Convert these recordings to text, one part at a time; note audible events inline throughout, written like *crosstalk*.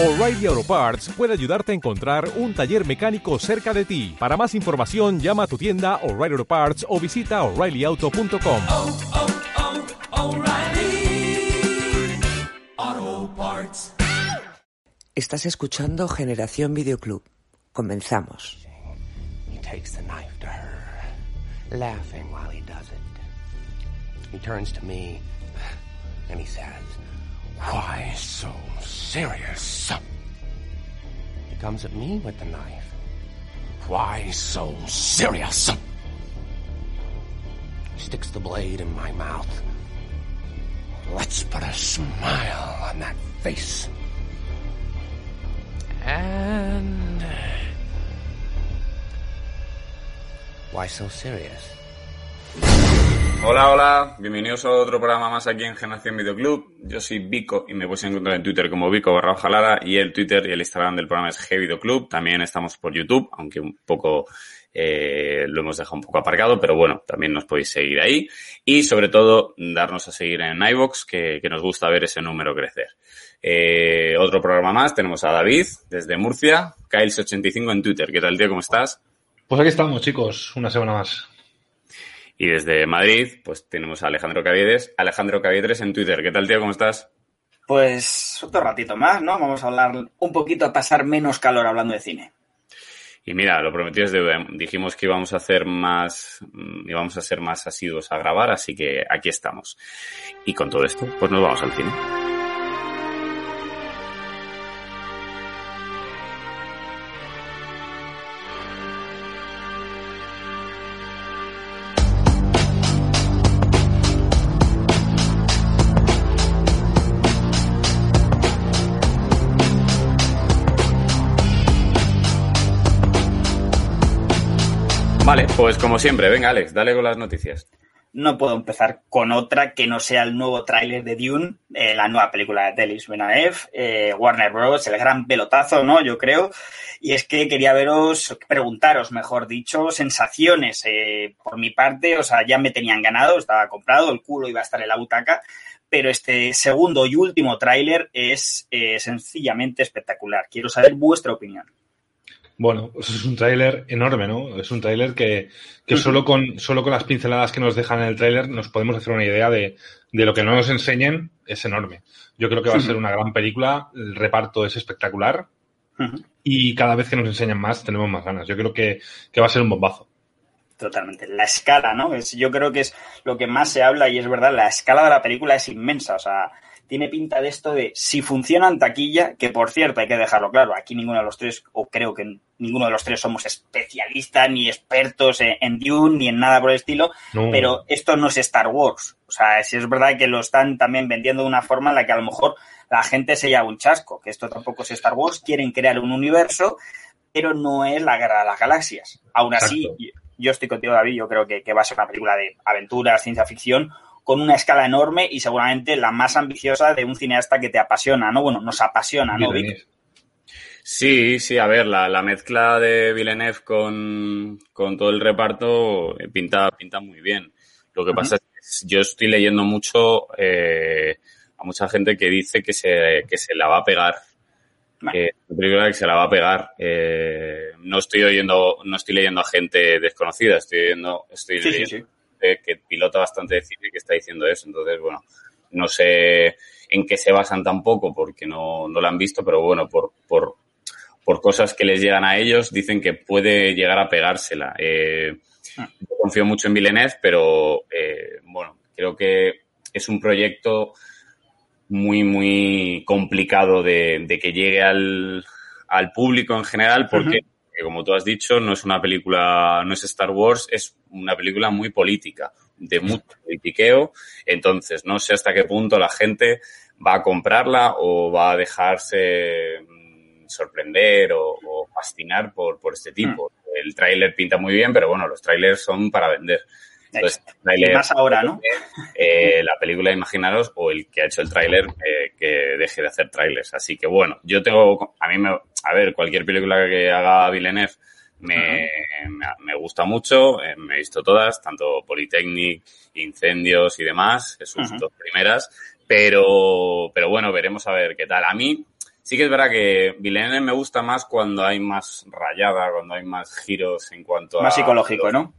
O'Reilly Auto Parts puede ayudarte a encontrar un taller mecánico cerca de ti. Para más información, llama a tu tienda O'Reilly Auto Parts o visita oreillyauto.com. oh, oh, O'Reilly Auto Parts. Estás escuchando Generación Videoclub. Comenzamos. He takes the knife to her, laughing while he does it. He turns to me and he says, Why so serious? He comes at me with the knife. Why so serious? He sticks the blade in my mouth. Let's put a smile on that face. And. Uh, why so serious? Hola, hola, bienvenidos a otro programa más aquí en Generación Videoclub. Yo soy Vico y me puedes encontrar en Twitter como Vico barra Jalada y el Twitter y el Instagram del programa es G-Videoclub. También estamos por YouTube, aunque un poco eh, lo hemos dejado un poco aparcado, pero bueno, también nos podéis seguir ahí. Y sobre todo, darnos a seguir en iVoox, que, que nos gusta ver ese número crecer. Eh, otro programa más, tenemos a David desde Murcia, Kyles85 en Twitter. ¿Qué tal, tío? ¿Cómo estás? Pues aquí estamos, chicos, una semana más. Y desde Madrid, pues tenemos a Alejandro Caviedes. Alejandro Caviedes en Twitter. ¿Qué tal, tío? ¿Cómo estás? Pues otro ratito más, ¿no? Vamos a hablar un poquito a pasar menos calor hablando de cine. Y mira, lo prometido es deuda. Dijimos que íbamos a hacer más, mm, íbamos a ser más asiduos a grabar, así que aquí estamos. Y con todo esto, pues nos vamos al cine. Pues como siempre, venga Alex, dale con las noticias. No puedo empezar con otra que no sea el nuevo tráiler de Dune, eh, la nueva película de Delis Villeneuve, eh, Warner Bros., el gran pelotazo, ¿no? Yo creo. Y es que quería veros, preguntaros, mejor dicho, sensaciones. eh, por mi parte, o sea, ya me tenían ganado, estaba comprado, el culo iba a estar en la butaca, pero este segundo y último tráiler es sencillamente espectacular. Quiero saber vuestra opinión. Bueno, pues es un tráiler enorme, ¿no? Es un tráiler que, que solo, con, solo con las pinceladas que nos dejan en el tráiler nos podemos hacer una idea de, de lo que no nos enseñen. Es enorme. Yo creo que va a ser una gran película. El reparto es espectacular. Y cada vez que nos enseñan más, tenemos más ganas. Yo creo que, que va a ser un bombazo. Totalmente. La escala, ¿no? Es, yo creo que es lo que más se habla y es verdad, la escala de la película es inmensa. O sea, tiene pinta de esto de si funciona en taquilla, que por cierto hay que dejarlo claro, aquí ninguno de los tres, o creo que ninguno de los tres somos especialistas ni expertos en, en Dune ni en nada por el estilo, No. pero esto no es Star Wars. O sea, si es verdad que lo están también vendiendo de una forma en la que a lo mejor la gente se lleva un chasco, que esto tampoco es Star Wars, quieren crear un universo, pero no es la guerra de las galaxias. Aún así, Exacto. yo- yo estoy contigo, David, yo creo que, que va a ser una película de aventuras, ciencia ficción, con una escala enorme y seguramente la más ambiciosa de un cineasta que te apasiona, ¿no? Bueno, nos apasiona, ¿no, Vic? Sí, sí, a ver, la, la mezcla de Villeneuve con, con todo el reparto eh, pinta, pinta muy bien. Lo que pasa es que yo estoy leyendo mucho eh, a mucha gente que dice que se, que se la va a pegar. Vale. Película que se la va a pegar. Eh, no estoy oyendo, no estoy leyendo a gente desconocida, estoy oyendo, estoy Sí, sí, sí. Gente que pilota bastante de cine que está diciendo eso. Entonces, bueno, no sé en qué se basan tampoco porque no, no la han visto, pero bueno, por, por, por cosas que les llegan a ellos, dicen que puede llegar a pegársela. Eh, yo confío mucho en Villeneuve, pero eh, bueno, creo que es un proyecto muy, muy complicado de, de que llegue al, al público en general, porque, eh, como tú has dicho, no es una película, no es Star Wars, es una película muy política, de mucho politiqueo. Entonces, no sé hasta qué punto la gente va a comprarla o va a dejarse mm, sorprender o, o fascinar por, por este tipo. El tráiler pinta muy bien, pero bueno, los trailers son para vender. Entonces, tráiler- más ahora, ¿no? *laughs* eh, la película, imaginaros, o el que ha hecho el tráiler, eh, que deje de hacer trailers. Así que bueno, yo tengo, a mí me, a ver, cualquier película que haga Villeneuve me, me, me gusta mucho, eh, me he visto todas, tanto Polytechnic, Incendios y demás, que sus dos primeras, pero, pero bueno, veremos a ver qué tal. A mí, Sí que es verdad que Villeneuve me gusta más cuando hay más rayada, cuando hay más giros en cuanto a... Más psicológico, ¿no?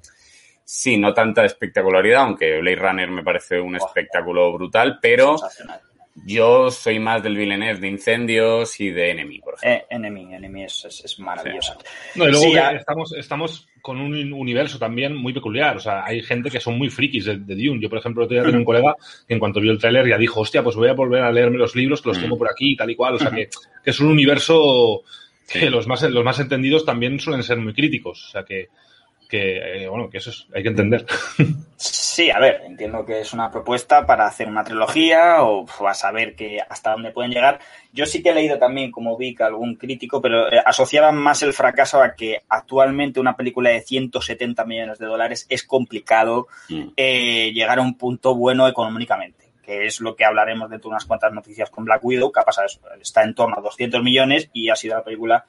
Sí, no tanta espectacularidad, aunque Blade Runner me parece un espectáculo brutal, pero yo soy más del Villeneuve de incendios y de Enemy, por ejemplo. Eh, Enemy, Enemy es, es, es maravillosa. No, y luego Sí, que a- estamos, estamos con un universo también muy peculiar. O sea, hay gente que son muy frikis de, de Dune. Yo, por ejemplo, otro día tenía un colega que en cuanto vio el tráiler ya dijo, hostia, pues voy a volver a leerme los libros que los Mm. tengo por aquí y tal y cual. O sea, que, que es un universo que los más, los más entendidos también suelen ser muy críticos. O sea, que, que eh, bueno, que eso es, hay que entender. *laughs* Sí, a ver, entiendo que es una propuesta para hacer una trilogía o a saber que hasta dónde pueden llegar. Yo sí que he leído también, como vi, que algún crítico, pero eh, asociaban más el fracaso a que actualmente una película de 170 millones de dólares es complicado Mm. eh, llegar a un punto bueno económicamente, que es lo que hablaremos dentro de unas cuantas noticias con Black Widow, que ha pasado eso, está en torno a 200 millones y ha sido la película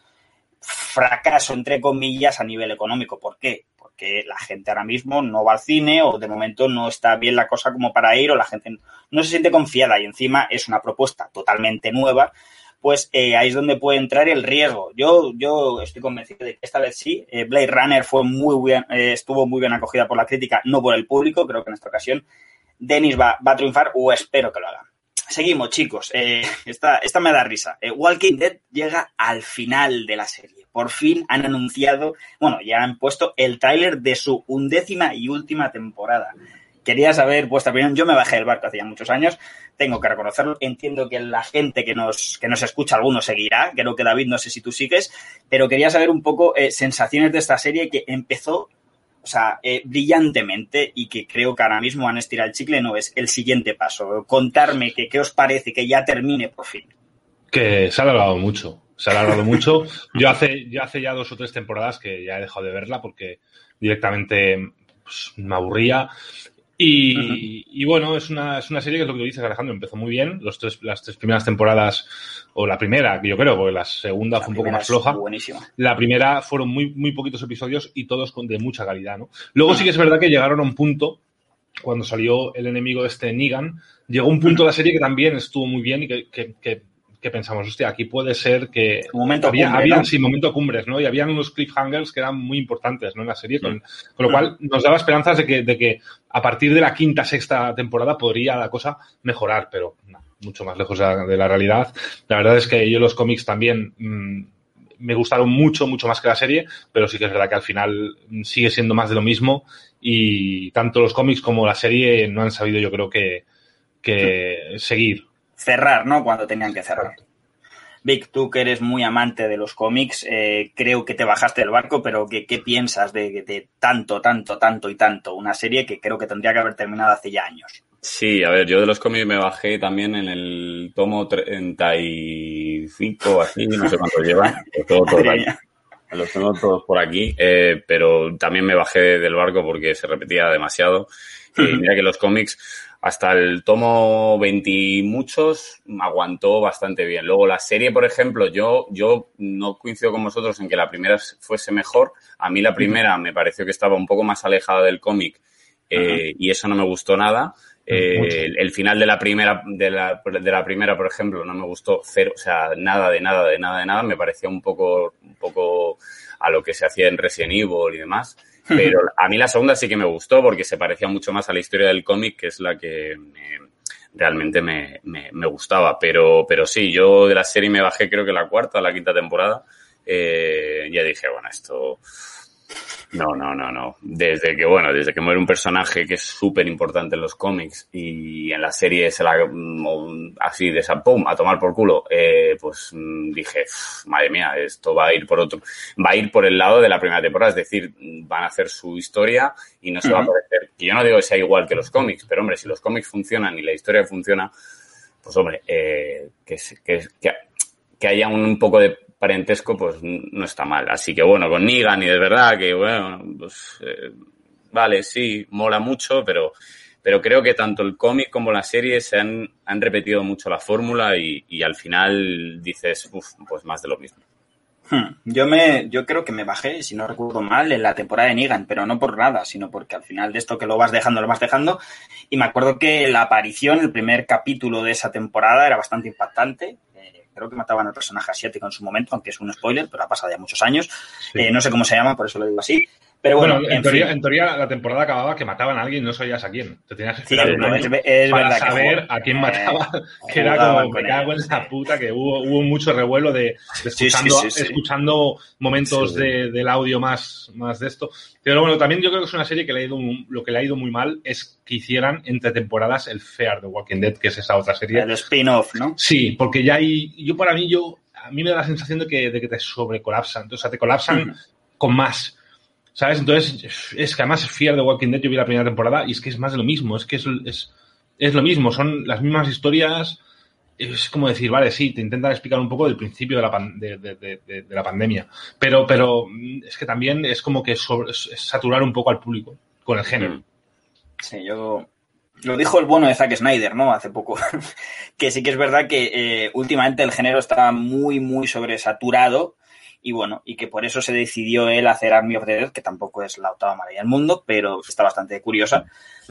fracaso, entre comillas, a nivel económico. ¿Por qué? Porque la gente ahora mismo no va al cine o de momento no está bien la cosa como para ir o la gente no se siente confiada y encima es una propuesta totalmente nueva, pues eh, ahí es donde puede entrar el riesgo. Yo, yo estoy convencido de que esta vez sí. Eh, Blade Runner fue muy bien, eh, estuvo muy bien acogida por la crítica, no por el público. Creo que en esta ocasión Dennis va, va a triunfar o espero que lo haga. Seguimos, chicos. Esta, esta me da risa. Walking Dead llega al final de la serie. Por fin han anunciado, bueno, ya han puesto el tráiler de su undécima y última temporada. Quería saber vuestra opinión. Yo me bajé del barco hace ya muchos años, tengo que reconocerlo. Entiendo que la gente que nos, que nos escucha, alguno seguirá. Creo que David, no sé si tú sigues, pero quería saber un poco eh, sensaciones de esta serie que empezó o sea, eh, brillantemente y que creo que ahora mismo van a estirar el chicle, no es el siguiente paso. Contarme que, qué os parece que ya termine por fin. Que se ha alargado mucho. Se ha alargado mucho. Yo hace, yo hace ya dos o tres temporadas que ya he dejado de verla porque directamente pues, me aburría. Y, y bueno, es una, es una serie que es lo que tú dices, Alejandro, empezó muy bien. Los tres, las tres primeras temporadas, o la primera, que yo creo, porque la segunda La fue un poco más floja. Buenísima. La primera fueron muy, muy poquitos episodios y todos con, de mucha calidad, ¿no? Luego sí que es verdad que llegaron a un punto, cuando salió el enemigo este Negan, llegó un punto de la serie que también estuvo muy bien y que, que, que, que pensamos, hostia, aquí puede ser que... Momento había, cumbre, habían, ¿no? sí, momento cumbres, ¿no? Y habían unos cliffhangers que eran muy importantes, ¿no? En la serie, con, con lo cual nos daba esperanzas de que, de que a partir de la quinta, sexta temporada podría la cosa mejorar, pero no, mucho más lejos de la, de la realidad. La verdad es que yo los cómics también mmm, me gustaron mucho, mucho más que la serie, pero sí que es verdad que al final sigue siendo más de lo mismo y tanto los cómics como la serie no han sabido, yo creo que, que seguir. Cerrar, ¿no? Cuando tenían que cerrar. Vic, tú que eres muy amante de los cómics, eh, creo que te bajaste del barco, pero ¿qué, qué piensas de, de, tanto, tanto, tanto y tanto? Una serie que creo que tendría que haber terminado hace ya años. Sí, a ver, yo de los cómics me bajé también en el tomo 35 o así, no sé cuánto llevan. *laughs* Todo, todo los tengo todos por aquí, eh, pero también me bajé del barco porque se repetía demasiado. Y mira que los cómics, hasta el tomo 20 y muchos, aguantó bastante bien. Luego la serie, por ejemplo, yo, yo no coincido con vosotros en que la primera fuese mejor. A mí la primera me pareció que estaba un poco más alejada del cómic eh, y eso no me gustó nada. Eh, el, el, final de la primera de la, de la primera por ejemplo no me gustó cero o sea nada de nada de nada de nada me parecía un poco un poco a lo que se hacía en Resident Evil y demás pero *laughs* a mí la segunda sí que me gustó porque se parecía mucho más a la historia del cómic que es la que me, realmente me, me, me, gustaba. Pero pero sí yo de la serie me bajé creo que la cuarta la quinta temporada. Eh, ya dije bueno esto no, no, no, no. Desde que, bueno, desde que muere un personaje que es súper importante en los cómics y en la serie se la, así de esa, pum, a tomar por culo, eh, pues dije, madre mía, esto va a ir por otro, va a ir por el lado de la primera temporada, es decir, van a hacer su historia y no se uh -huh. va a parecer, y yo no digo que sea igual que los cómics, pero hombre, si los cómics funcionan y la historia funciona, pues hombre, eh, que, que, que, que haya un, un poco de parentesco, pues no está mal. Así que bueno, con Negan y de verdad que bueno, pues eh, vale, sí, mola mucho, pero, pero creo que tanto el cómic como la serie se han, han repetido mucho la fórmula y, y, al final dices, uff, pues más de lo mismo. Hmm. Yo me, yo creo que me bajé, si no recuerdo mal, en la temporada de Negan, pero no por nada, sino porque al final de esto que lo vas dejando, lo vas dejando. Y me acuerdo que la aparición, el primer capítulo de esa temporada era bastante impactante creo que mataban al personaje asiático en su momento, aunque es un spoiler, pero ha pasado ya muchos años. Eh, no sé cómo se llama, por eso lo digo así. Pero bueno, Bueno, en, teoría, en teoría la temporada acababa que mataban a alguien y no sabías a quién. Te tenías que Sí, esperar no, es, es para saber a quién eh, mataba. *laughs* que era como, me cago en la puta, que hubo, hubo mucho revuelo de, de escuchando, sí, sí. escuchando momentos de- del audio más, más de esto. Pero bueno, también yo creo que es una serie que le ha ido, lo que le ha ido muy mal es que hicieran entre temporadas el Fear de Walking Dead, que es esa otra serie. El spin-off, ¿no? Sí, porque ya hay, yo para mí, yo, a mí me da la sensación de que, de que te sobrecolapsan, o sea, te colapsan con más. ¿Sabes? Entonces, es que además Fear de Walking Dead yo vi la primera temporada y es que es más de lo mismo, es que es, es, es lo mismo, son las mismas historias, es como decir, vale, sí, te intentan explicar un poco del principio de la, de, la pandemia, pero, pero mm, es que también es como que sobre- saturar un poco al público con el género. Mm. Sí, yo. Lo dijo el bueno de Zack Snyder, ¿no? Hace poco. *laughs* que sí que es verdad que eh, últimamente el género está muy, muy sobresaturado. Y bueno, y que por eso se decidió él hacer Army of the Dead, que tampoco es la octava maravilla del mundo, pero está bastante curiosa.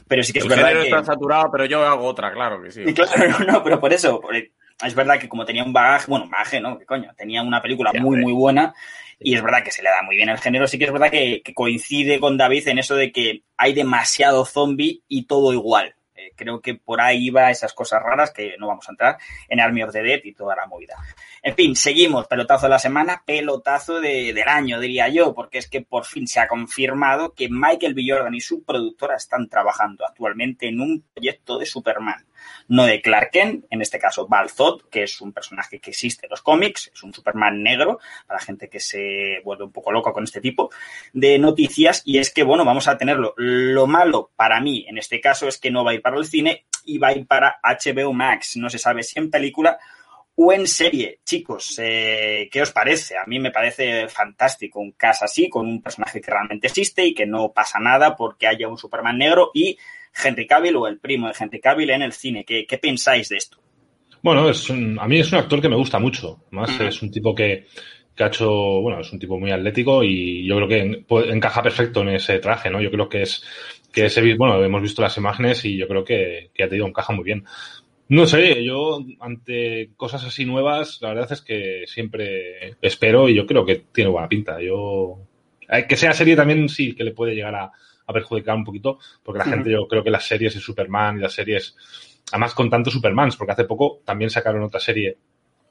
Pero sí que es El verdad que. está saturado, pero yo hago otra, claro que sí. Y claro, *laughs* no, pero por eso, por- es verdad que como tenía un bagaje, bueno, bagaje, ¿no? ¿Qué coño? Tenía una película muy, muy buena y es verdad que se le da muy bien el género. Sí que es verdad que, que coincide con David en eso de que hay demasiado zombie y todo igual. Creo que por ahí va esas cosas raras que no vamos a entrar en Army of the Dead y toda la movida. En fin, seguimos. Pelotazo de la semana, pelotazo de- del año, diría yo, porque es que por fin se ha confirmado que Michael B. Jordan y su productora están trabajando actualmente en un proyecto de Superman. No de Clark Kent, en este caso Val Zod, que es un personaje que existe en los cómics, es un Superman negro, para gente que se vuelve un poco loca con este tipo de noticias. Y es que, bueno, vamos a tenerlo. Lo malo para mí, en este caso, es que no va a ir para el cine y va a ir para HBO Max. No se sabe si en película o en serie. Chicos, eh, ¿qué os parece? A mí me parece fantástico un caso así, con un personaje que realmente existe y que no pasa nada porque haya un Superman negro y Henry Cavill o el primo de Henry Cavill en el cine. ¿Qué, qué pensáis de esto? Bueno, es un- a mí es un actor que me gusta mucho. Más Ujú. es un tipo que, que ha hecho, bueno, es un tipo muy atlético y yo creo que en- puede- encaja perfecto en ese traje, ¿no? Yo creo que es, que ese, bueno, hemos visto las imágenes y yo creo que, que ya te digo, encaja muy bien. No sé, yo ante cosas así nuevas, la verdad es que siempre espero y yo creo que tiene buena pinta. Yo, eh, que sea serie también sí que le puede llegar a, a perjudicar un poquito, porque la gente, yo creo que las series de Superman y las series Además, con tantos Supermans, porque hace poco también sacaron otra serie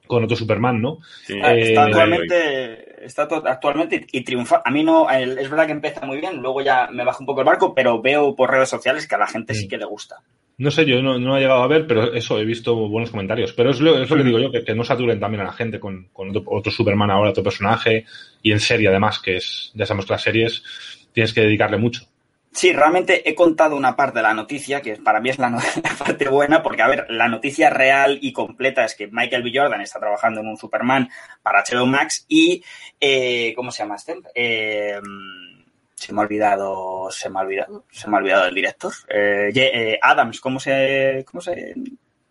con otro Superman, ¿no? Sí. Ah, Eh, está actualmente, está actualmente y triunfa. A mí no, el- es verdad que empieza muy bien, luego ya me baja un poco el barco, pero veo por redes sociales que a la gente sí Mm. que le gusta. No sé, yo no, no he llegado a ver, pero eso, he visto buenos comentarios. Pero es lo, es lo que digo yo, que, que no saturen también a la gente con, con otro, otro Superman ahora, otro personaje, y en serie además, que es, ya sabemos que las series tienes que dedicarle mucho. Sí, realmente he contado una parte de la noticia, que para mí es la, no- *laughs* la parte buena, porque, a ver, la noticia real y completa es que Michael B. Jordan está trabajando en un Superman para HBO Max y, eh, ¿cómo se llama este? Eh, se me ha olvidado, se me ha olvidado, se me ha olvidado el director. Eh, eh, Adams, ¿cómo se, cómo se,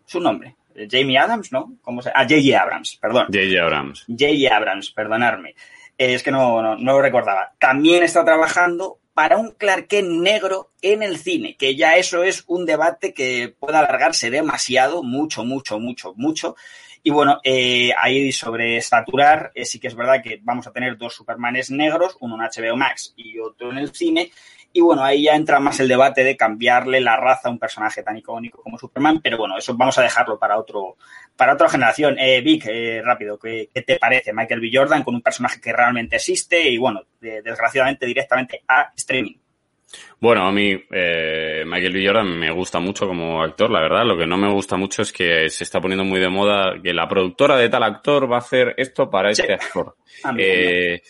su nombre? Jamie Adams, ¿no? ¿Cómo se, ah, J.J. Abrams, perdón. J.J. Abrams. J.J. Abrams, perdonadme. Eh, es que no, no, no lo recordaba. También está trabajando para un Clark negro en el cine, que ya eso es un debate que puede alargarse demasiado, mucho, mucho, mucho, mucho. Y bueno, eh, ahí sobre saturar, eh, sí que es verdad que vamos a tener dos Supermanes negros, uno en HBO Max y otro en el cine. Y bueno, ahí ya entra más el debate de cambiarle la raza a un personaje tan icónico como Superman, pero bueno, eso vamos a dejarlo para otro, para otra generación. Eh, Vic, eh, rápido, ¿qué, qué te parece Michael B. Jordan con un personaje que realmente existe y bueno, de- desgraciadamente directamente a streaming? Bueno, a mí eh, Michael B. Jordan me gusta mucho como actor, la verdad. Lo que no me gusta mucho es que se está poniendo muy de moda que la productora de tal actor va a hacer esto para Sí. este actor. *laughs* Eh,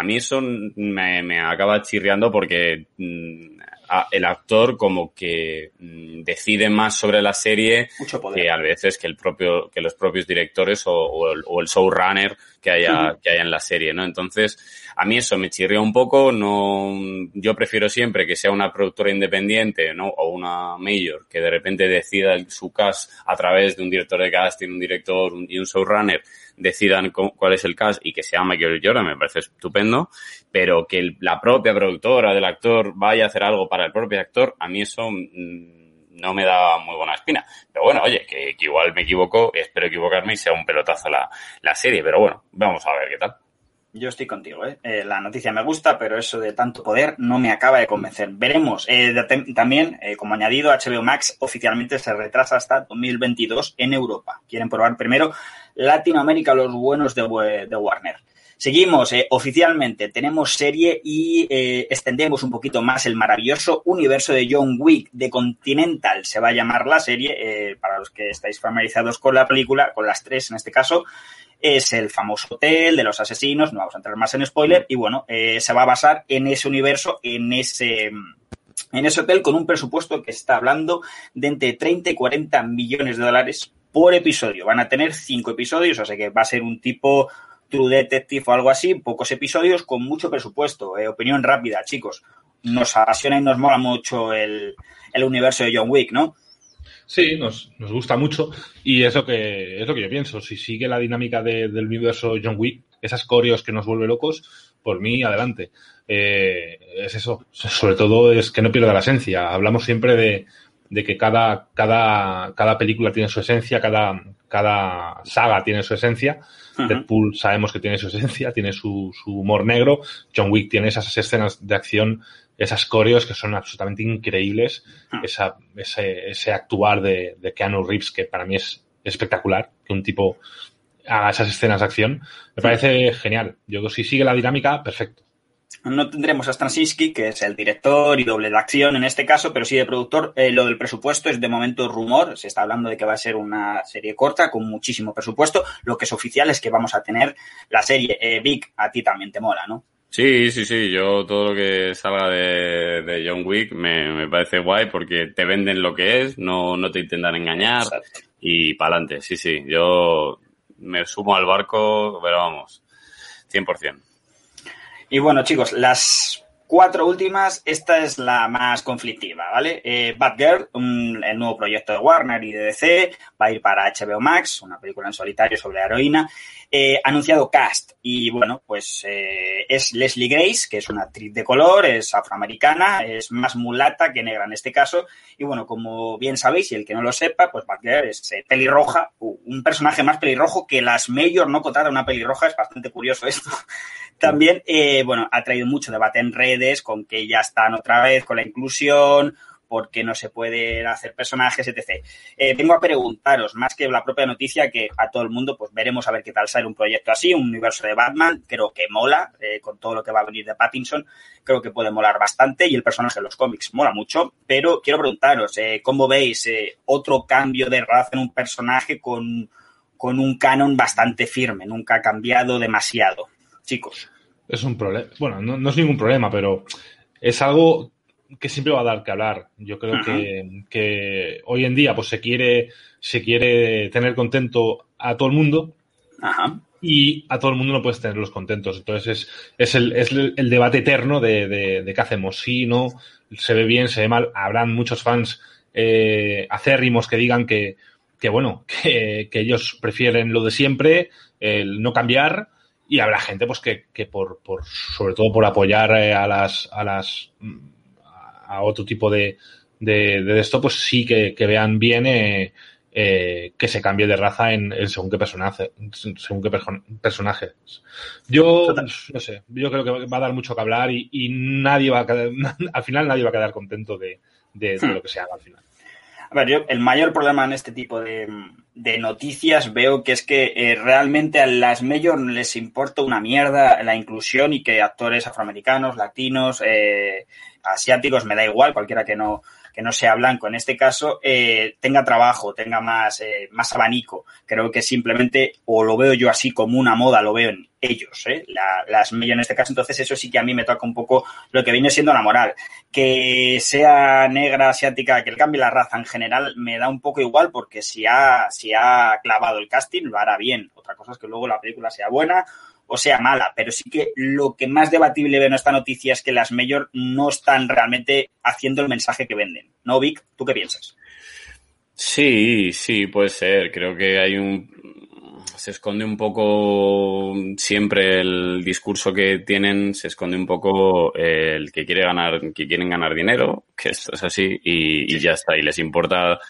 a mí eso me, me acaba chirriando porque mm, a- el actor como que mm, decide más sobre la serie que a veces que el propio que los propios directores o, o el, o el showrunner que haya que haya en la serie no entonces a mí eso me chirría un poco no yo prefiero siempre que sea una productora independiente no o una major que de repente decida su cast a través de un director de casting un director y un showrunner decidan cuál es el cast y que sea Michael Jordan me parece estupendo pero que la propia productora del actor vaya a hacer algo para el propio actor a mí eso mm, no me da muy buena espina. Pero bueno, oye, que, igual me equivoco, espero equivocarme y sea un pelotazo la, la serie. Pero bueno, vamos a ver qué tal. Yo estoy contigo, ¿eh? Eh, La noticia me gusta, pero eso de tanto poder no me acaba de convencer. Veremos. Eh, también, eh, como añadido, HBO Max oficialmente se retrasa hasta 2022 en Europa. Quieren probar primero Latinoamérica los buenos de, de Warner. Seguimos, eh, oficialmente tenemos serie y eh, extendemos un poquito más el maravilloso universo de John Wick de Continental. Se va a llamar la serie, eh, para los que estáis familiarizados con la película, con las tres en este caso, es el famoso hotel de los asesinos, no vamos a entrar más en spoiler, y bueno, eh, se va a basar en ese universo, en ese, en ese hotel con un presupuesto que está hablando de entre 30 y 40 millones de dólares por episodio. Van a tener cinco episodios, o sea que va a ser un tipo True Detective o algo así, pocos episodios con mucho presupuesto. Eh, opinión rápida, chicos. Nos apasiona y nos mola mucho el, el universo de John Wick, ¿no? Sí, nos, nos gusta mucho y es lo que es lo que yo pienso. Si sigue la dinámica de- del universo John Wick, esas coreos que nos vuelve locos, por mí adelante. Eh, es eso. Sobre todo es que no pierda la esencia. Hablamos siempre de, de que cada, cada, cada película tiene su esencia, cada, cada saga tiene su esencia. Deadpool sabemos que tiene su esencia, tiene su, su humor negro. John Wick tiene esas escenas de acción, esas coreos que son absolutamente increíbles. Ah. Esa, ese, ese actuar de, de Keanu Reeves, que para mí es espectacular, que un tipo haga esas escenas de acción. Me parece genial. Yo, si sigue la dinámica, perfecto. No tendremos a Straczynski, que es el director y doble de acción en este caso, pero sí de productor. Eh, lo del presupuesto es de momento rumor. Se está hablando de que va a ser una serie corta con muchísimo presupuesto. Lo que es oficial es que vamos a tener la serie. Eh, Vic, a ti también te mola, ¿no? Sí, sí, sí. Yo todo lo que salga de, de John Wick me, me parece guay porque te venden lo que es, no, no te intentan engañar Exacto. y para adelante. Sí, sí. Yo me sumo al barco, pero vamos, 100%. Y bueno, chicos, las cuatro últimas, esta es la más conflictiva, ¿vale? Eh, Batgirl, el nuevo proyecto de Warner y DC, va a ir para HBO Max, una película en solitario sobre la heroína. Eh, anunciado cast, y bueno, pues eh, es Leslie Grace, que es una actriz de color, es afroamericana, es más mulata que negra en este caso, y bueno, como bien sabéis, y el que no lo sepa, pues Batgirl es pelirroja, un personaje más pelirrojo que las Mayor no contratan una pelirroja, es bastante curioso esto. *laughs* También, eh, bueno, ha traído mucho debate en redes con que ya están otra vez con la inclusión, porque no se pueden hacer personajes, etc. Eh, vengo a preguntaros, más que la propia noticia, que a todo el mundo, pues veremos a ver qué tal sale un proyecto así, un universo de Batman, creo que mola, eh, con todo lo que va a venir de Pattinson, creo que puede molar bastante y el personaje de los cómics mola mucho, pero quiero preguntaros, eh, ¿cómo veis eh, otro cambio de raza en un personaje con, con un canon bastante firme, nunca ha cambiado demasiado? Chicos. Es un problema. Bueno, no, no es ningún problema, pero es algo que siempre va a dar que hablar. Yo creo que, que hoy en día pues se quiere, se quiere tener contento a todo el mundo Ajá. y a todo el mundo no puedes tenerlos contentos. Entonces es, es, el, es el, debate eterno de, de, de qué hacemos. Sí, no, se ve bien, se ve mal. Habrán muchos fans eh, acérrimos que digan que, que bueno, *laughs* que, que ellos prefieren lo de siempre, el no cambiar. Y habrá gente, pues, que, que por, por, sobre todo por apoyar eh, a las, a las, mm, a otro tipo de, de, de esto, pues sí que, que vean bien eh, eh, que se cambie de raza en, en según qué personaje, según qué perso- personajes. Yo, Total. no sé, yo creo que va a dar mucho que hablar y, y nadie va a quedar, *laughs* al final nadie va a quedar contento de, de, de Hmm. lo que se haga al final. A ver, yo el mayor problema en este tipo de, noticias veo que es que eh, realmente a las major les importa una mierda la inclusión y que actores afroamericanos, latinos, eh, asiáticos, me da igual, cualquiera que no, que no sea blanco en este caso, eh, tenga trabajo, tenga más, eh, más abanico. Creo que simplemente, o lo veo yo así como una moda, lo veo en ellos, ¿eh? La- las major en este caso, entonces eso sí que a mí me toca un poco lo que viene siendo la moral que sea negra, asiática, que le cambie la raza en general, me da un poco igual porque si ha, si ha clavado el casting, lo hará bien. Otra cosa es que luego la película sea buena o sea mala, pero sí que lo que más debatible veo en esta noticia es que las Mayor no están realmente haciendo el mensaje que venden. ¿No, Vic? ¿Tú qué piensas? Sí, sí, puede ser. Creo que hay un... se esconde un poco siempre el discurso que tienen, se esconde un poco el que quiere ganar, que quieren ganar dinero, que esto es así y, ya está. Y les importa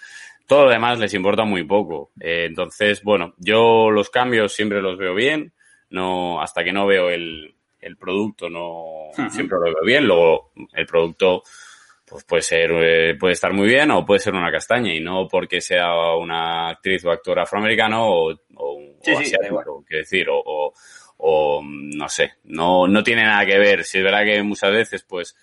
todo lo demás les importa muy poco. Eh, entonces, bueno, yo los cambios siempre los veo bien. No, hasta que no veo el, el producto, no siempre lo veo bien. Luego, el producto pues puede ser, eh, puede estar muy bien o puede ser una castaña. Y no porque sea una actriz o actor afroamericano o, o, Sí, o sí, asiático, quiero decir, o, o, o, no sé, no, no tiene nada que ver. Si es verdad que muchas veces, pues,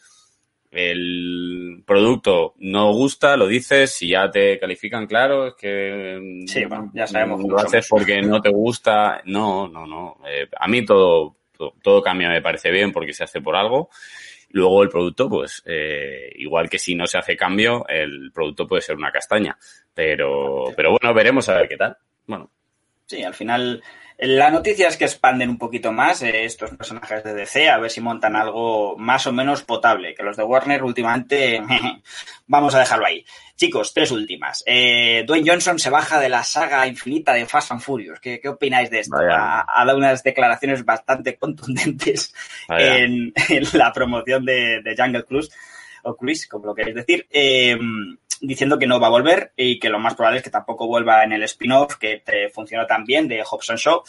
el producto no gusta, lo dices, si ya te califican, claro, es que Sí, bueno, ya sabemos cómo lo haces porque no te gusta. No, no, no. Eh, a mí todo, todo, todo cambio me parece bien porque se hace por algo. Luego el producto, pues, eh, igual que si no se hace cambio, el producto puede ser una castaña. Pero, pero bueno, veremos a ver qué tal. Bueno, Sí, al final la noticia es que expanden un poquito más eh, estos personajes de DC, a ver si montan algo más o menos potable, que los de Warner últimamente *laughs* vamos a dejarlo ahí. Chicos, tres últimas. Eh, Dwayne Johnson se baja de la saga infinita de Fast and Furious. ¿Qué, qué opináis de esto? Ha, ha dado unas declaraciones bastante contundentes *laughs* en, en la promoción de, de Jungle Cruise, o Cruise, como lo queréis decir, eh, diciendo que no va a volver y que lo más probable es que tampoco vuelva en el spin-off que te funcionó tan bien de Hobson Show,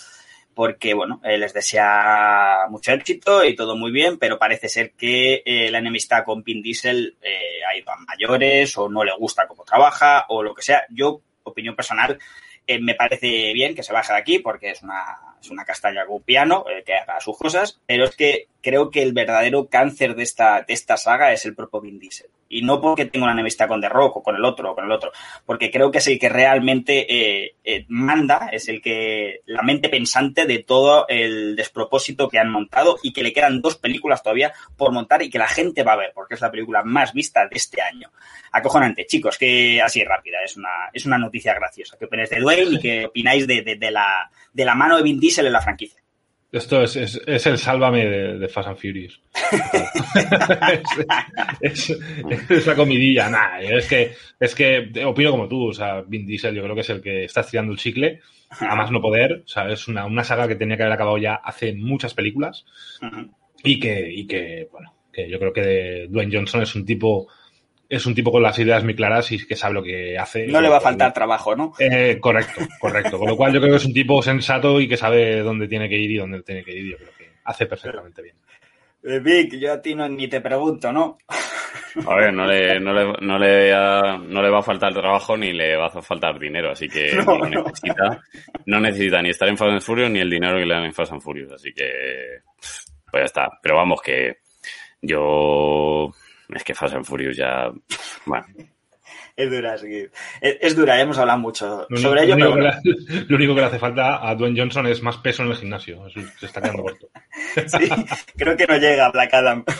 porque, bueno, les desea mucho éxito y todo muy bien, pero parece ser que eh, la enemistad con Vin Diesel eh, ha ido a mayores o no le gusta cómo trabaja o lo que sea. Yo, opinión personal, eh, me parece bien que se baje de aquí porque es una, es una castaña con piano que haga sus cosas, pero es que creo que el verdadero cáncer de esta, de esta saga es el propio Vin Diesel. Y no porque tenga una enemistad con The Rock o con el otro o con el otro, porque creo que es el que realmente eh, eh, manda, es el que la mente pensante de todo el despropósito que han montado y que le quedan dos películas todavía por montar y que la gente va a ver, porque es la película más vista de este año. Acojonante, chicos, que así rápida, es una, es una noticia graciosa. ¿Qué opináis de Dwayne y qué opináis de, de, de la, de la mano de Vin Diesel en la franquicia? Esto es, es, es el sálvame de, de Fast and Furious. *laughs* es, es- la comidilla, nah, es que, es que opino como tú, o sea, Vin Diesel yo creo que es el que está estirando el chicle, a más no poder, o sea, es una, una saga que tenía que haber acabado ya hace muchas películas y que, y que bueno, que yo creo que Dwayne Johnson es un tipo, es un tipo con las ideas muy claras y que sabe lo que hace. No le va a faltar trabajo, ¿no? Eh, correcto, correcto. Con lo cual yo creo que es un tipo sensato y que sabe dónde tiene que ir y dónde tiene que ir. Yo creo que hace perfectamente bien. Eh, Vic, yo a ti no, ni te pregunto, ¿no? A ver, no le, no le, no le, va- no le va a faltar trabajo ni le va a faltar dinero, así que *laughs* no. necesita. No necesita ni estar en Fast and Furious ni el dinero que le dan en Fast and Furious, así que pues ya está. Pero vamos que yo es que Fast and Furious ya *laughs* bueno, Es dura, sí. Es, es dura, hemos hablado mucho Lo, sobre único- ello, lo pero único que le, lo único que le hace falta a Dwayne Johnson es más peso en el gimnasio. Se está quedando corto. *laughs* Sí, creo que no llega Black Adam. *laughs*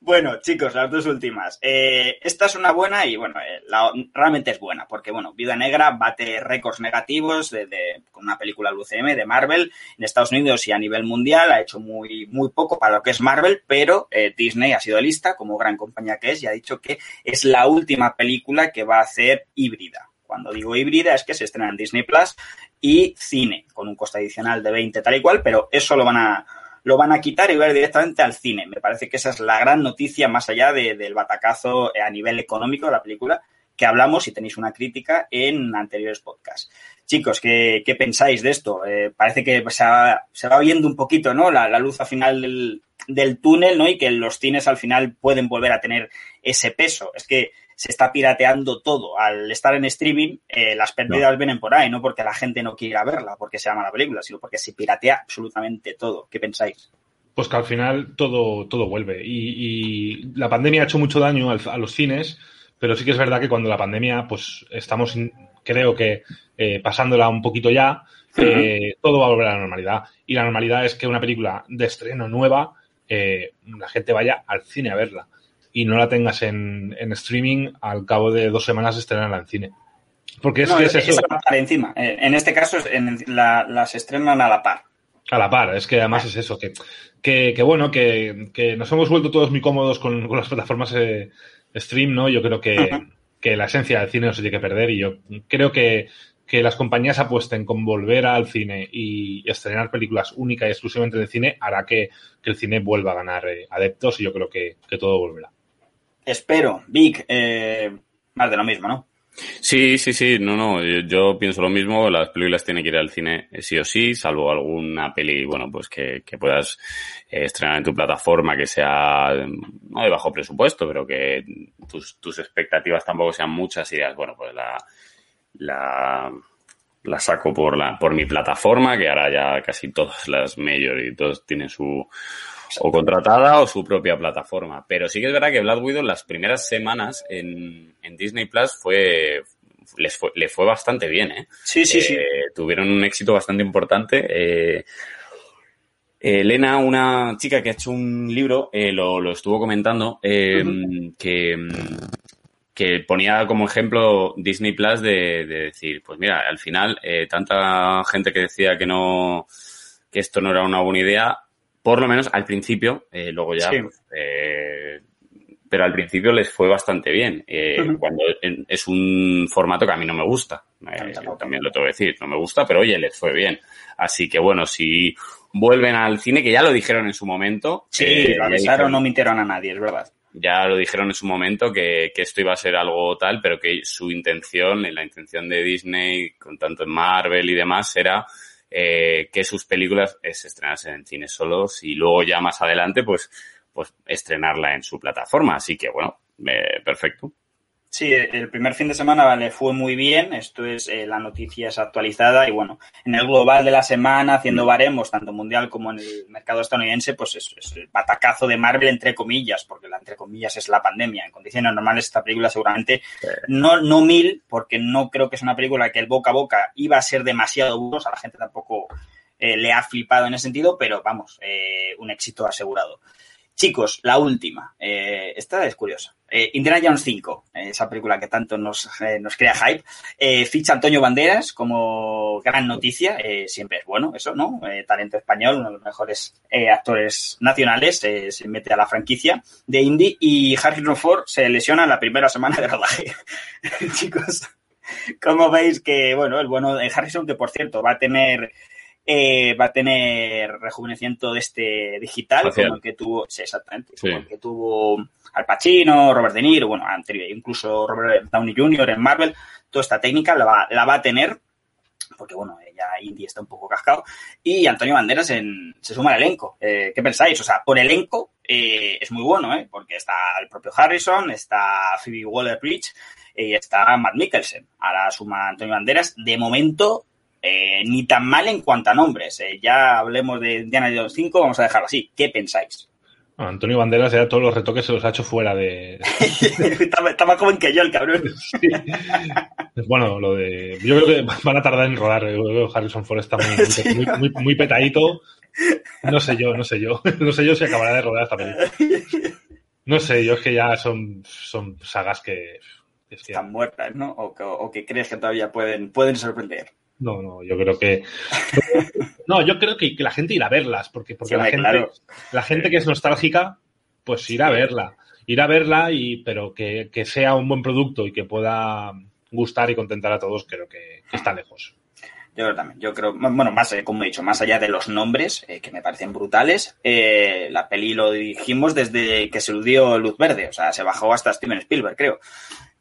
bueno, chicos, las dos últimas. Eh, esta es una buena y, bueno, eh, la- realmente es buena, porque, bueno, Viuda Negra bate récords negativos de, de- con una película del UCM de Marvel en Estados Unidos y a nivel mundial. Ha hecho muy, muy poco para lo que es Marvel, pero eh, Disney ha sido lista, como gran compañía que es, y ha dicho que es la última película que va a hacer híbrida. Cuando digo híbrida es que se estrena en Disney Plus y cine, con un coste adicional de 20 tal y cual, pero eso lo van a, lo van a quitar y va a ir directamente al cine. Me parece que esa es la gran noticia más allá de- del batacazo eh, a nivel económico de la película que hablamos y tenéis una crítica en anteriores podcasts. Chicos, ¿qué, qué pensáis de esto? Eh, parece que se va, se va viendo un poquito ¿no? la, la luz al final del, del túnel ¿no? y que los cines al final pueden volver a tener ese peso. Es que se está pirateando todo. Al estar en streaming, eh, las pérdidas vienen por ahí, no porque la gente no quiera verla, porque se llama la película, sino porque se piratea absolutamente todo. ¿Qué pensáis? Pues que al final todo, todo vuelve. Y, y la pandemia ha hecho mucho daño al- a los cines, pero sí que es verdad que cuando la pandemia, pues estamos, creo que eh, pasándola un poquito ya, eh, todo va a volver a la normalidad. Y la normalidad es que una película de estreno nueva, eh, la gente vaya al cine a verla y no la tengas en, en streaming al cabo de dos semanas estrenarla en cine. Porque es No, que es eso. encima. Eh, En este caso, en la- las estrenan a la par. A la par, es que además es eso, que, que, que bueno, que, que nos hemos vuelto todos muy cómodos con, con las plataformas eh, stream, ¿no? Yo creo que, que la esencia del cine no se tiene que perder y yo creo que, que las compañías apuesten con volver al cine y estrenar películas única y exclusivamente de cine hará que, que el cine vuelva a ganar eh, adeptos y yo creo que, que todo volverá. Espero. Vic, eh, más de lo mismo, ¿no? Sí, sí, sí, no, no, yo, yo pienso lo mismo, las películas tienen que ir al cine sí o sí, salvo alguna peli, bueno, pues que, puedas eh, estrenar en tu plataforma que sea, no de bajo presupuesto, pero que tus, expectativas tampoco sean muchas y digas, bueno, pues la, la, la saco por la, por mi plataforma, que ahora ya casi todas las major y todos tienen su, o contratada o su propia plataforma. Pero sí que es verdad que Black Widow las primeras semanas en, en Disney Plus fue, les fue, le fue bastante bien, ¿eh? Sí, sí, sí. Eh, Tuvieron un éxito bastante importante. Eh, Elena, una chica que ha hecho un libro, eh, lo, lo estuvo comentando, eh, que, que ponía como ejemplo Disney Plus de, de decir, pues mira, al final, eh, tanta gente que decía que no, que esto no era una buena idea, por lo menos al principio, eh, luego ya, Sí. pues, eh, pero al principio les fue bastante bien. eh. Cuando es un formato que a mí no me gusta, también lo tengo que decir, no me gusta, pero oye, les fue bien. Así que bueno, si vuelven al cine, que ya lo dijeron en su momento. Sí, lo avisaron, no mintieron a nadie, es verdad. ya lo dijeron en su momento que, que esto iba a ser algo tal, pero que su intención, la intención de Disney, con tanto en Marvel y demás, era eh, que sus películas eh, se estrenasen en cines solos y luego ya más adelante, pues, pues estrenarla en su plataforma. Así que bueno, eh, perfecto. Sí, el primer fin de semana le fue muy bien. Esto es, eh, la noticia es actualizada y bueno, en el global de la semana, haciendo baremos, tanto mundial como en el mercado estadounidense, pues es, es el batacazo de Marvel entre comillas, porque la entre comillas es la pandemia. En condiciones normales esta película seguramente no, no mil, porque no creo que es una película que el boca a boca iba a ser demasiado bueno, o sea, la gente tampoco eh, le ha flipado en ese sentido, pero vamos, eh, un éxito asegurado. Chicos, la última. Eh, esta es curiosa. Eh, Indiana Jones 5, eh, esa película que tanto nos, eh, nos crea hype. Ficha Antonio Banderas como gran noticia. siempre es bueno eso, ¿no? Talento español, uno de los mejores actores nacionales, se mete a la franquicia de Indy. Y Harrison Ford se lesiona en la primera semana de rodaje. *laughs* Chicos, como veis que, bueno, el bueno de Harrison, que por cierto va a tener eh, va a tener rejuvenecimiento de este digital, Facial. como el que tuvo, sí, exactamente, Sí. como el que tuvo Al Pacino, Robert De Niro, bueno, anterior, incluso Robert Downey Jr. en Marvel, toda esta técnica la va, la va a tener, porque bueno, ya Indy está un poco cascado, y Antonio Banderas en- se suma al elenco. Eh, ¿Qué pensáis? O sea, por elenco eh, es muy bueno, ¿eh? porque está el propio Harrison, está Phoebe Waller-Bridge y está Matt Mikkelsen. Ahora suma Antonio Banderas. De momento, eh, ni tan mal en cuanto a nombres. Eh, ya hablemos de Indiana Jones 5, vamos a dejarlo así. ¿Qué pensáis? Bueno, Antonio Banderas ya todos los retoques se los ha hecho fuera de... *laughs* está, está más joven que yo el cabrón. Bueno, lo de... Yo creo que van a tardar en rodar. Yo creo que Harrison Ford está muy, muy, muy, muy petadito. No sé yo, no sé yo. *laughs* No sé yo si acabará de rodar esta película. No sé, yo es que ya son, son sagas que... es que- Están muertas, ¿no? O que, o que crees que todavía pueden, pueden sorprender. No, no, yo creo que... No, yo creo que, que la gente irá a verlas, porque, porque Sí, la, gente, claro. la gente que es nostálgica, pues irá a verla. Irá a verla, y, pero que, que sea un buen producto y que pueda gustar y contentar a todos, creo que, que está lejos. Yo creo también. Yo creo, bueno, más, eh, como he dicho, más allá de los nombres, eh, que me parecen brutales, eh, la peli lo dirigimos desde que se le dio luz verde. O sea, se bajó hasta Steven Spielberg, creo.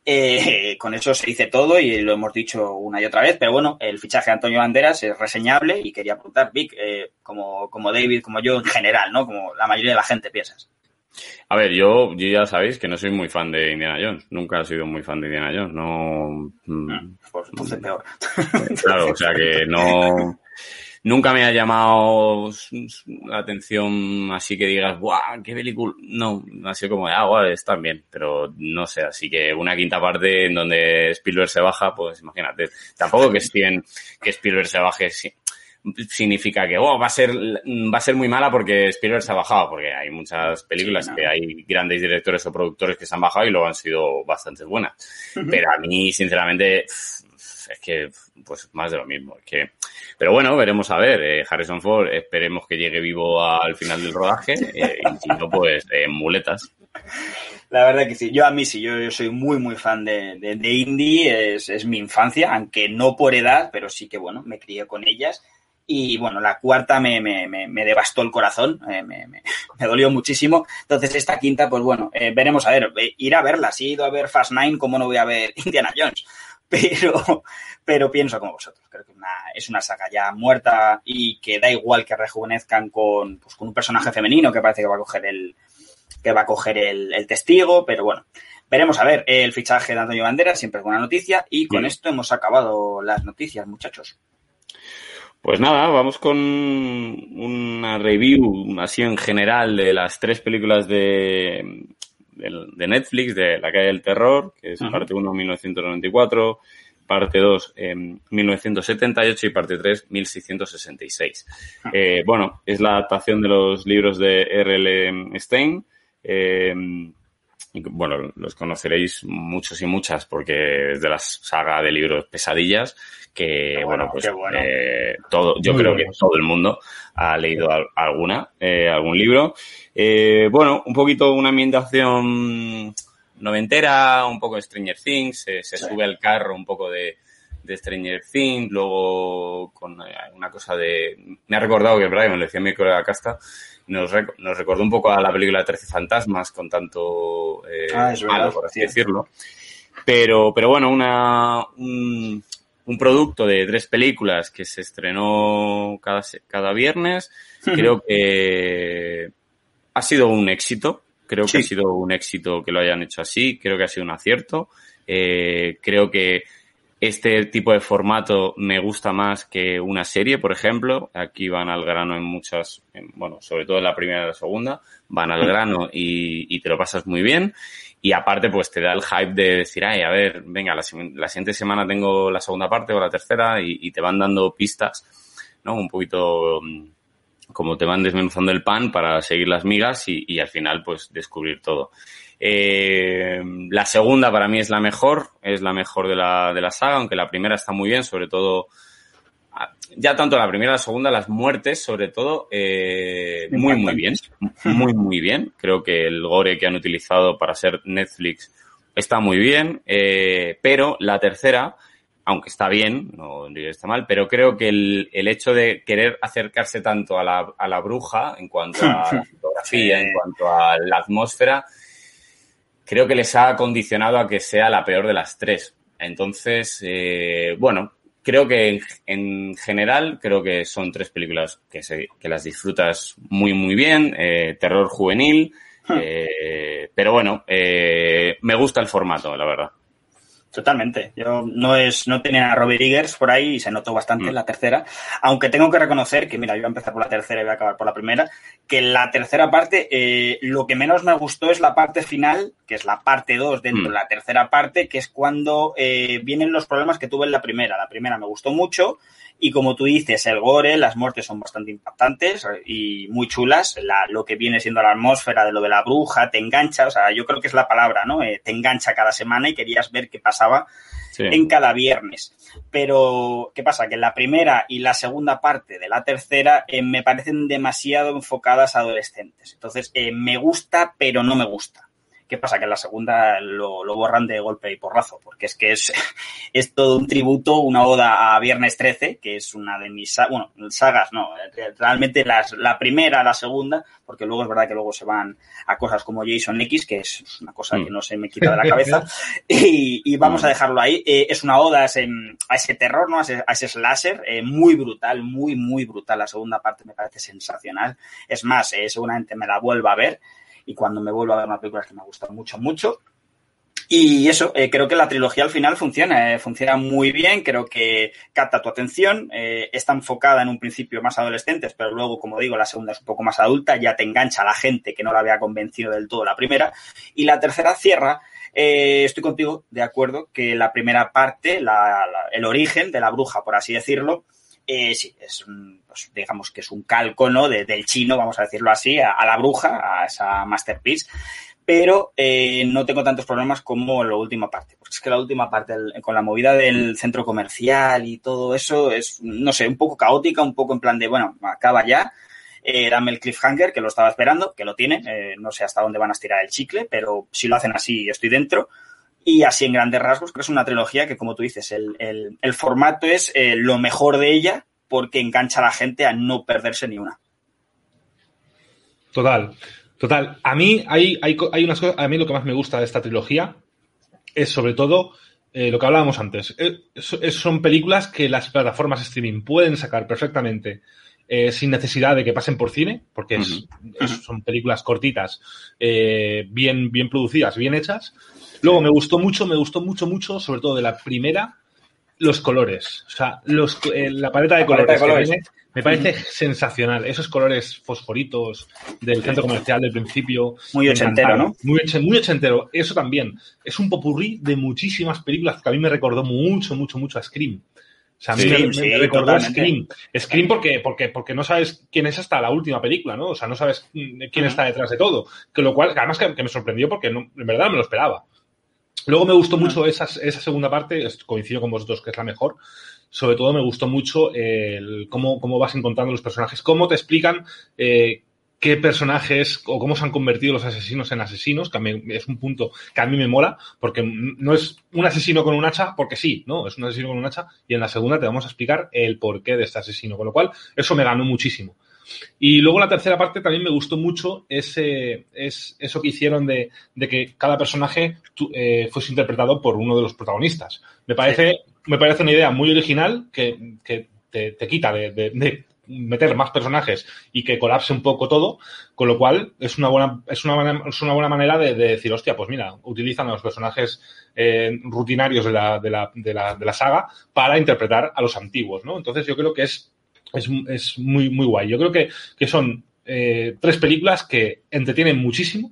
Eh, con eso se dice todo y lo hemos dicho una y otra vez, pero bueno, el fichaje de Antonio Banderas es reseñable y quería preguntar, Vic, eh, como, como David, como yo en general, ¿no? Como la mayoría de la gente piensas. A ver, yo, yo ya sabéis que no soy muy fan de Indiana Jones. Nunca he sido muy fan de Indiana Jones. No. mm, Pues entonces peor. Claro, o sea que no. Nunca me ha llamado la atención así que digas, ¡buah! ¡Qué película! No, ha sido como de, ah, guau, están bien, pero no sé, así que una quinta parte en donde Spielberg se baja, pues imagínate. Tampoco que Steven, que Spielberg se baje si- significa que, oh, va a ser, va a ser muy mala porque Spielberg se ha bajado, porque hay muchas películas Sí, no. que hay grandes directores o productores que se han bajado y luego han sido bastante buenas. Pero a mí, sinceramente, es que, pues más de lo mismo. Es que, pero bueno, veremos a ver. Eh, Harrison Ford, esperemos que llegue vivo al final del rodaje. eh, y si no, pues en muletas. La verdad que sí. Yo a mí sí, yo, yo soy muy, muy fan de, de, de indie, es, es, mi infancia, aunque no por edad, pero sí que, bueno, me crié con ellas. Y bueno, la cuarta me, me, me, me devastó el corazón, eh, me, me, dolió muchísimo. Entonces, esta quinta, pues bueno, eh, veremos a ver, eh, ir a verla. Si he ido a ver Fast Nine, ¿cómo no voy a ver Indiana Jones? *laughs* Pero, pero pienso como vosotros. Creo que una, es una saga ya muerta y que da igual que rejuvenezcan con, pues, con un personaje femenino que parece que va a coger el, que va a coger el, el testigo, pero bueno, veremos a ver el fichaje de Antonio Banderas, siempre es buena noticia, y con esto hemos acabado las noticias, muchachos. Pues nada, vamos con una review así en general de las tres películas de, de, de Netflix, de La calle del terror, que es -huh. parte 1 1994, parte 2 eh, 1978 y parte 3 1666. Uh -huh. eh, bueno, es la adaptación de los libros de R.L. Stein. Eh, bueno, los conoceréis muchos y muchas porque es de la saga de libros Pesadillas, que bueno, bueno, pues bueno. Eh, todo, yo Muy creo que todo el mundo ha leído alguna, eh, algún libro. Eh, bueno, un poquito una ambientación noventera, un poco de Stranger Things, se sí. sube al carro un poco de, de Stranger Things, luego con eh, una cosa de... Me ha recordado que, verdad, me lo decía mi colega Casta, nos, rec nos recordó un poco a la película Trece Fantasmas con tanto eh, ah, es malo, por así decirlo. Pero, pero bueno, una, un, un, producto de tres películas que se estrenó cada, cada viernes. Creo que ha sido un éxito. Creo sí. que ha sido un éxito que lo hayan hecho así. Creo que ha sido un acierto. Eh, creo que este tipo de formato me gusta más que una serie, por ejemplo. Aquí van al grano en muchas, en, bueno, sobre todo en la primera y la segunda, van al grano y, y, te lo pasas muy bien. Y aparte, pues te da el hype de decir, ay, a ver, venga, la, la siguiente semana tengo la segunda parte o la tercera y, y, te van dando pistas, ¿no? Un poquito mm, como te van desmenuzando el pan para seguir las migas y, y al final, pues descubrir todo. Eh, la segunda para mí es la mejor, es la mejor de la, de la saga, aunque la primera está muy bien, sobre todo, ah, ya tanto la primera la segunda, las muertes, sobre todo, eh, muy, muy bien, muy, *laughs* muy bien. Creo que el gore que han utilizado para ser Netflix está muy bien, eh, pero la tercera, aunque está bien, no está mal, pero creo que el, el hecho de querer acercarse tanto a la, a la bruja en cuanto a *laughs* la fotografía, en cuanto a la atmósfera, creo que les ha condicionado a que sea la peor de las tres. Entonces, eh, bueno, creo que en, en, general, creo que son tres películas que, se, que las disfrutas muy, muy bien. Eh, terror juvenil. Eh, pero bueno, eh, me gusta el formato, la verdad. Totalmente. Yo no es, no tenía a Robert Eggers por ahí y se notó bastante mm. en la tercera. Aunque tengo que reconocer que, mira, yo voy a empezar por la tercera y voy a acabar por la primera, que la tercera parte, eh, lo que menos me gustó es la parte final, que es la parte 2 dentro mm. de la tercera parte, que es cuando eh, vienen los problemas que tuve en la primera. La primera me gustó mucho y como tú dices, el gore, las muertes son bastante impactantes y muy chulas. La, lo que viene siendo la atmósfera de lo de la bruja, te engancha, o sea, yo creo que es la palabra, ¿no? Eh, te engancha cada semana y querías ver qué pasaba sí. en cada viernes. Pero, ¿qué pasa? Que la primera y la segunda parte de la tercera eh, me parecen demasiado enfocadas a adolescentes. Entonces, eh, me gusta, pero no me gusta. ¿Qué pasa? Que en la segunda lo, lo, borran de golpe y porrazo, porque es que es, *laughs* es todo un tributo, una oda a Viernes 13, que es una de mis, bueno, sagas, no, realmente las, la primera, la segunda, porque luego es verdad que luego se van a cosas como Jason X, que es una cosa que no se me quita de la *laughs* cabeza, y, y, vamos a dejarlo ahí. Eh, es una oda a ese, a ese terror, ¿no? A ese, a ese slasher, eh, muy brutal, muy, muy brutal. La segunda parte me parece sensacional. Es más, eh, seguramente me la vuelva a ver y cuando me vuelvo a ver una película que me gusta mucho, mucho. Y eso, eh, creo que la trilogía al final funciona, eh, funciona muy bien, creo que capta tu atención, eh, está enfocada en un principio más adolescentes, pero luego, como digo, la segunda es un poco más adulta, ya te engancha a la gente que no la había convencido del todo la primera, y la tercera cierra, eh, estoy contigo de acuerdo que la primera parte, la, el origen de la bruja, por así decirlo, eh, sí, es pues, digamos que es un calco, ¿no? De, del chino, vamos a decirlo así, a, la bruja, a esa masterpiece. Pero eh, no tengo tantos problemas como la última parte. Porque es que la última parte, con la movida del centro comercial y todo eso, es, no sé, un poco caótica, un poco en plan de, bueno, acaba ya. eh, dame el cliffhanger, que lo estaba esperando, que lo tiene, eh, no sé hasta dónde van a estirar el chicle, pero si lo hacen así estoy dentro. Y así en grandes rasgos, creo que es una trilogía que, como tú dices, el, el- el formato es eh, lo mejor de ella porque engancha a la gente a no perderse ni una. Total, total. A mí hay, hay, hay unas cosas, a mí lo que más me gusta de esta trilogía es sobre todo eh, lo que hablábamos antes. Eh, es- son películas que las plataformas streaming pueden sacar perfectamente eh, sin necesidad de que pasen por cine, porque es- es- son películas cortitas, eh, bien, bien producidas, bien hechas. Luego me gustó mucho, me gustó mucho, mucho, sobre todo de la primera, los colores. O sea, los, eh, la paleta de La paleta de colores, colores. tiene me parece sensacional. Esos colores fosforitos del centro comercial del principio. Muy ochentero, encantaron. ¿no? Muy, muy ochentero. Eso también. Es un popurrí de muchísimas películas que a mí me recordó mucho, mucho, mucho a Scream. O sea, a mí Sí, me, me sí, recordó a. Scream. Scream porque, porque, porque no sabes quién es hasta la última película, ¿no? O sea, no sabes mm, quién está detrás de todo. Que lo cual, además que, que me sorprendió porque no, en verdad no me lo esperaba. Luego me gustó mucho esa, esa segunda parte, coincido con vosotros que es la mejor. Sobre todo me gustó mucho el cómo, cómo vas encontrando los personajes, cómo te explican eh, qué personajes o cómo se han convertido los asesinos en asesinos, que mí es un punto que a mí me mola, porque no es un asesino con un hacha, porque sí, ¿no? Es un asesino con un hacha, y en la segunda te vamos a explicar el porqué de este asesino, con lo cual eso me ganó muchísimo. Y luego la tercera parte también me gustó mucho ese, es, eso que hicieron de, de que cada personaje tu- eh, fuese interpretado por uno de los protagonistas. Me parece, me parece una idea muy original que, que te, te quita de, de- de meter más personajes y que colapse un poco todo, con lo cual es una buena, es una buena, es una buena manera de, de decir, hostia, pues mira, utilizan a los personajes eh, rutinarios de la, de, la, de, la, de la saga para interpretar a los antiguos, ¿no? Entonces yo creo que es es, es muy, muy guay. Yo creo que, que son eh, tres películas que entretienen muchísimo.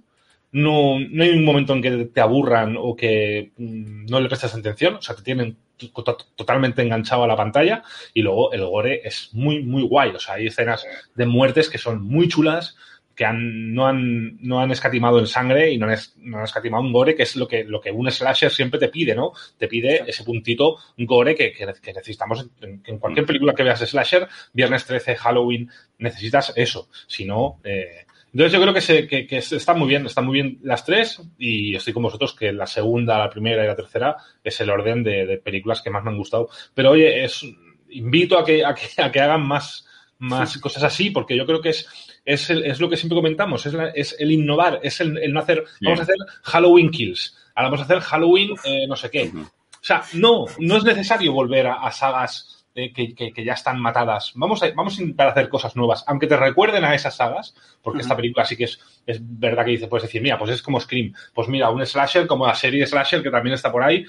No, no hay un momento en que te aburran o que mm, no le prestas atención. O sea, te tienen to- to- totalmente enganchado a la pantalla. Y luego el gore es muy, muy guay. O sea, hay escenas de muertes que son muy chulas, que han, no, han, no han escatimado en sangre y no han, es- no han escatimado en gore, que es lo que, lo que un slasher siempre te pide, ¿no? Te pide ese puntito gore que, que- que necesitamos en, en cualquier película que veas slasher, Viernes 13, Halloween, necesitas eso. Si no, eh, entonces yo creo que, se, que, que están muy bien, están muy bien las tres y estoy con vosotros que la segunda, la primera y la tercera es el orden de, de películas que más me han gustado. Pero oye, es, invito a que, a que, a que hagan más, más cosas así porque yo creo que es, es, el- es lo que siempre comentamos, es, la- es el innovar, es el, el no hacer, vamos a hacer Halloween Kills, ahora vamos a hacer Halloween eh, no sé qué. O sea, no, no es necesario volver a, a sagas eh, que, que- que ya están matadas. Vamos a, vamos a intentar hacer cosas nuevas, aunque te recuerden a esas sagas, porque esta película sí que es, es verdad que dice, puedes decir, mira, pues es como Scream, pues mira, un slasher como la serie Slasher que también está por ahí.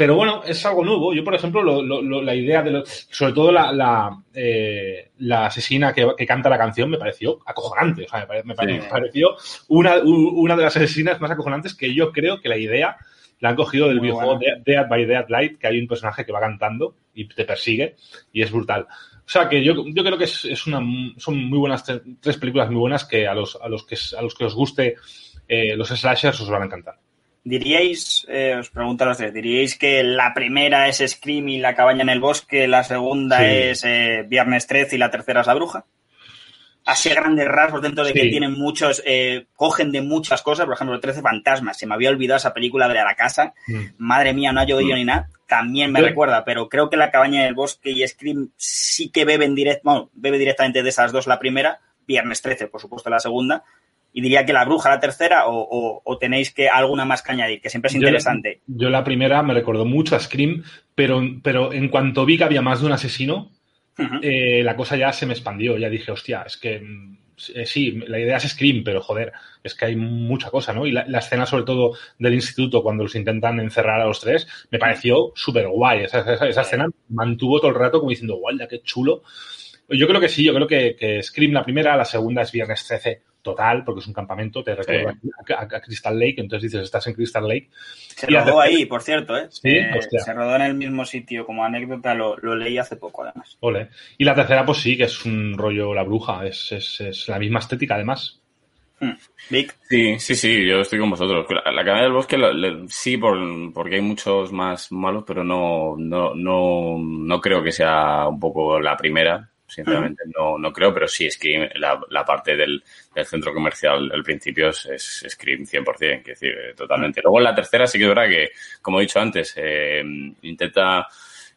Pero bueno, es algo nuevo. Yo, por ejemplo, lo- lo- lo- la idea de, sobre todo la, la, eh, la asesina que, que canta la canción me pareció acojonante. O sea, me, pare- me pare- Sí. me pareció una, de las asesinas más acojonantes que yo creo que la idea la han cogido del Muy videojuego. Dead, Dead by Deadlight, que hay un personaje que va cantando y te persigue y es brutal. O sea que yo, yo creo que es, es una, son muy buenas, tre- tres películas muy buenas que a los, a los, que, a los que os guste eh, los slashers os van a encantar. ¿Diríais, eh, os pregunto a los tres, diríais que la primera es Scream y la cabaña en el bosque, la segunda Sí. es eh, Viernes 13 y la tercera es la bruja? Así grandes rasgos, dentro de que tienen muchos, eh, cogen de muchas cosas, por ejemplo, 13 fantasmas, se me había olvidado esa película de la casa, Mm. madre mía, no ha llovido ni nada, también me recuerda, pero creo que la cabaña en el bosque y Scream sí que beben direct, bueno, bebe directamente de esas dos la primera, Viernes 13, por supuesto, la segunda, y diría que la bruja la tercera, o, o- o tenéis que alguna más que añadir, que siempre es interesante. Yo, la primera me recordó mucho a Scream, pero, pero en cuanto vi que había más de un asesino, eh, la cosa ya se me expandió. Ya dije, hostia, es que eh, sí, la idea es Scream, pero joder, es que hay mucha cosa, ¿no? Y la, la escena, sobre todo, del instituto, cuando los intentan encerrar a los tres, me pareció súper guay. Esa, esa- esa escena mantuvo todo el rato como diciendo, guay, qué chulo. Yo creo que sí, yo creo que, que Scream la primera, la segunda es Viernes 13 total, porque es un campamento, te recuerda a, a- a Crystal Lake, entonces dices, estás en Crystal Lake. Se Y la rodó ahí, por cierto, ¿eh? Sí, Eh, se rodó en el mismo sitio, como anécdota, lo, lo leí hace poco, además. Ole. Y la tercera, pues sí, que es un rollo la bruja, es, es, es la misma estética además. Hmm. Vic, Sí, sí, sí, yo estoy con vosotros. La, la cabaña del bosque lo- le- sí, por, porque hay muchos más malos, pero no, no, no, no creo que sea un poco la primera. Sinceramente no, no creo, pero sí Scream, la, la parte del, del centro comercial al principio es, es Scream 100%, quiero decir, eh, totalmente. Luego en la tercera sí que es verdad que, como he dicho antes, eh, intenta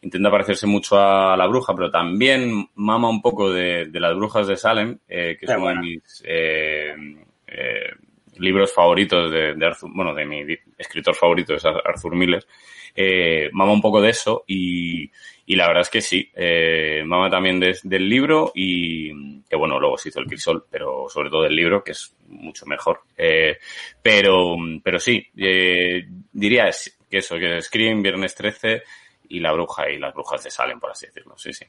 intenta parecerse mucho a la bruja, pero también mama un poco de, de las brujas de Salem, eh, que es Qué uno de mis eh, eh, libros favoritos de, de Arthur, bueno, de mi escritor favorito es Ar- Arthur Miller. Eh, mama un poco de eso y, y la verdad es que sí, eh, mama también de- del libro y que bueno, luego se hizo el Crisol, pero sobre todo del libro, que es mucho mejor. Eh, pero, pero sí, eh, diría que eso, que Scream, Viernes 13 y La Bruja y las Brujas de Salem, por así decirlo. Sí, sí.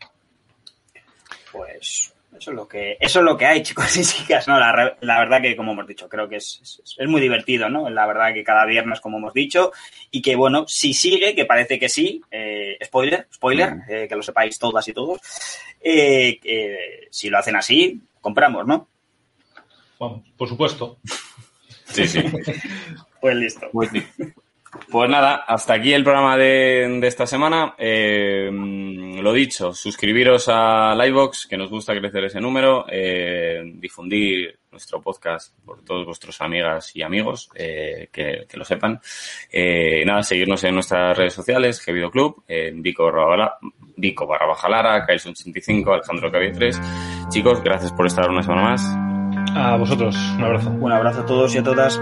Pues eso es lo que, eso es lo que hay, *laughs* chicos y chicas, ¿no? La, la verdad que, como hemos dicho, creo que es, es, es muy divertido, ¿no? La verdad que cada viernes, como hemos dicho, y que, bueno, si sigue, que parece que sí, eh, spoiler, spoiler, eh, que lo sepáis todas y todos, eh, eh, si lo hacen así, compramos, ¿no? Por supuesto. Sí, sí. *laughs* Pues listo. Pues. Pues nada, hasta aquí el programa de, de esta semana. Eh, lo dicho, suscribiros a Livebox, que nos gusta crecer ese número, eh, difundir nuestro podcast por todos vuestros amigas y amigos, eh, que, que lo sepan. Eh, nada, seguirnos en nuestras redes sociales, Gevido Club, en Vico Vico barra Baja Lara, Kailson85, Alejandro Cavier 3. Chicos, gracias por estar una semana más. A vosotros, un abrazo. Un abrazo a todos y a todas.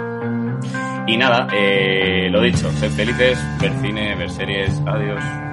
Y nada, eh, lo dicho, sed felices, ver cine, ver series, adiós.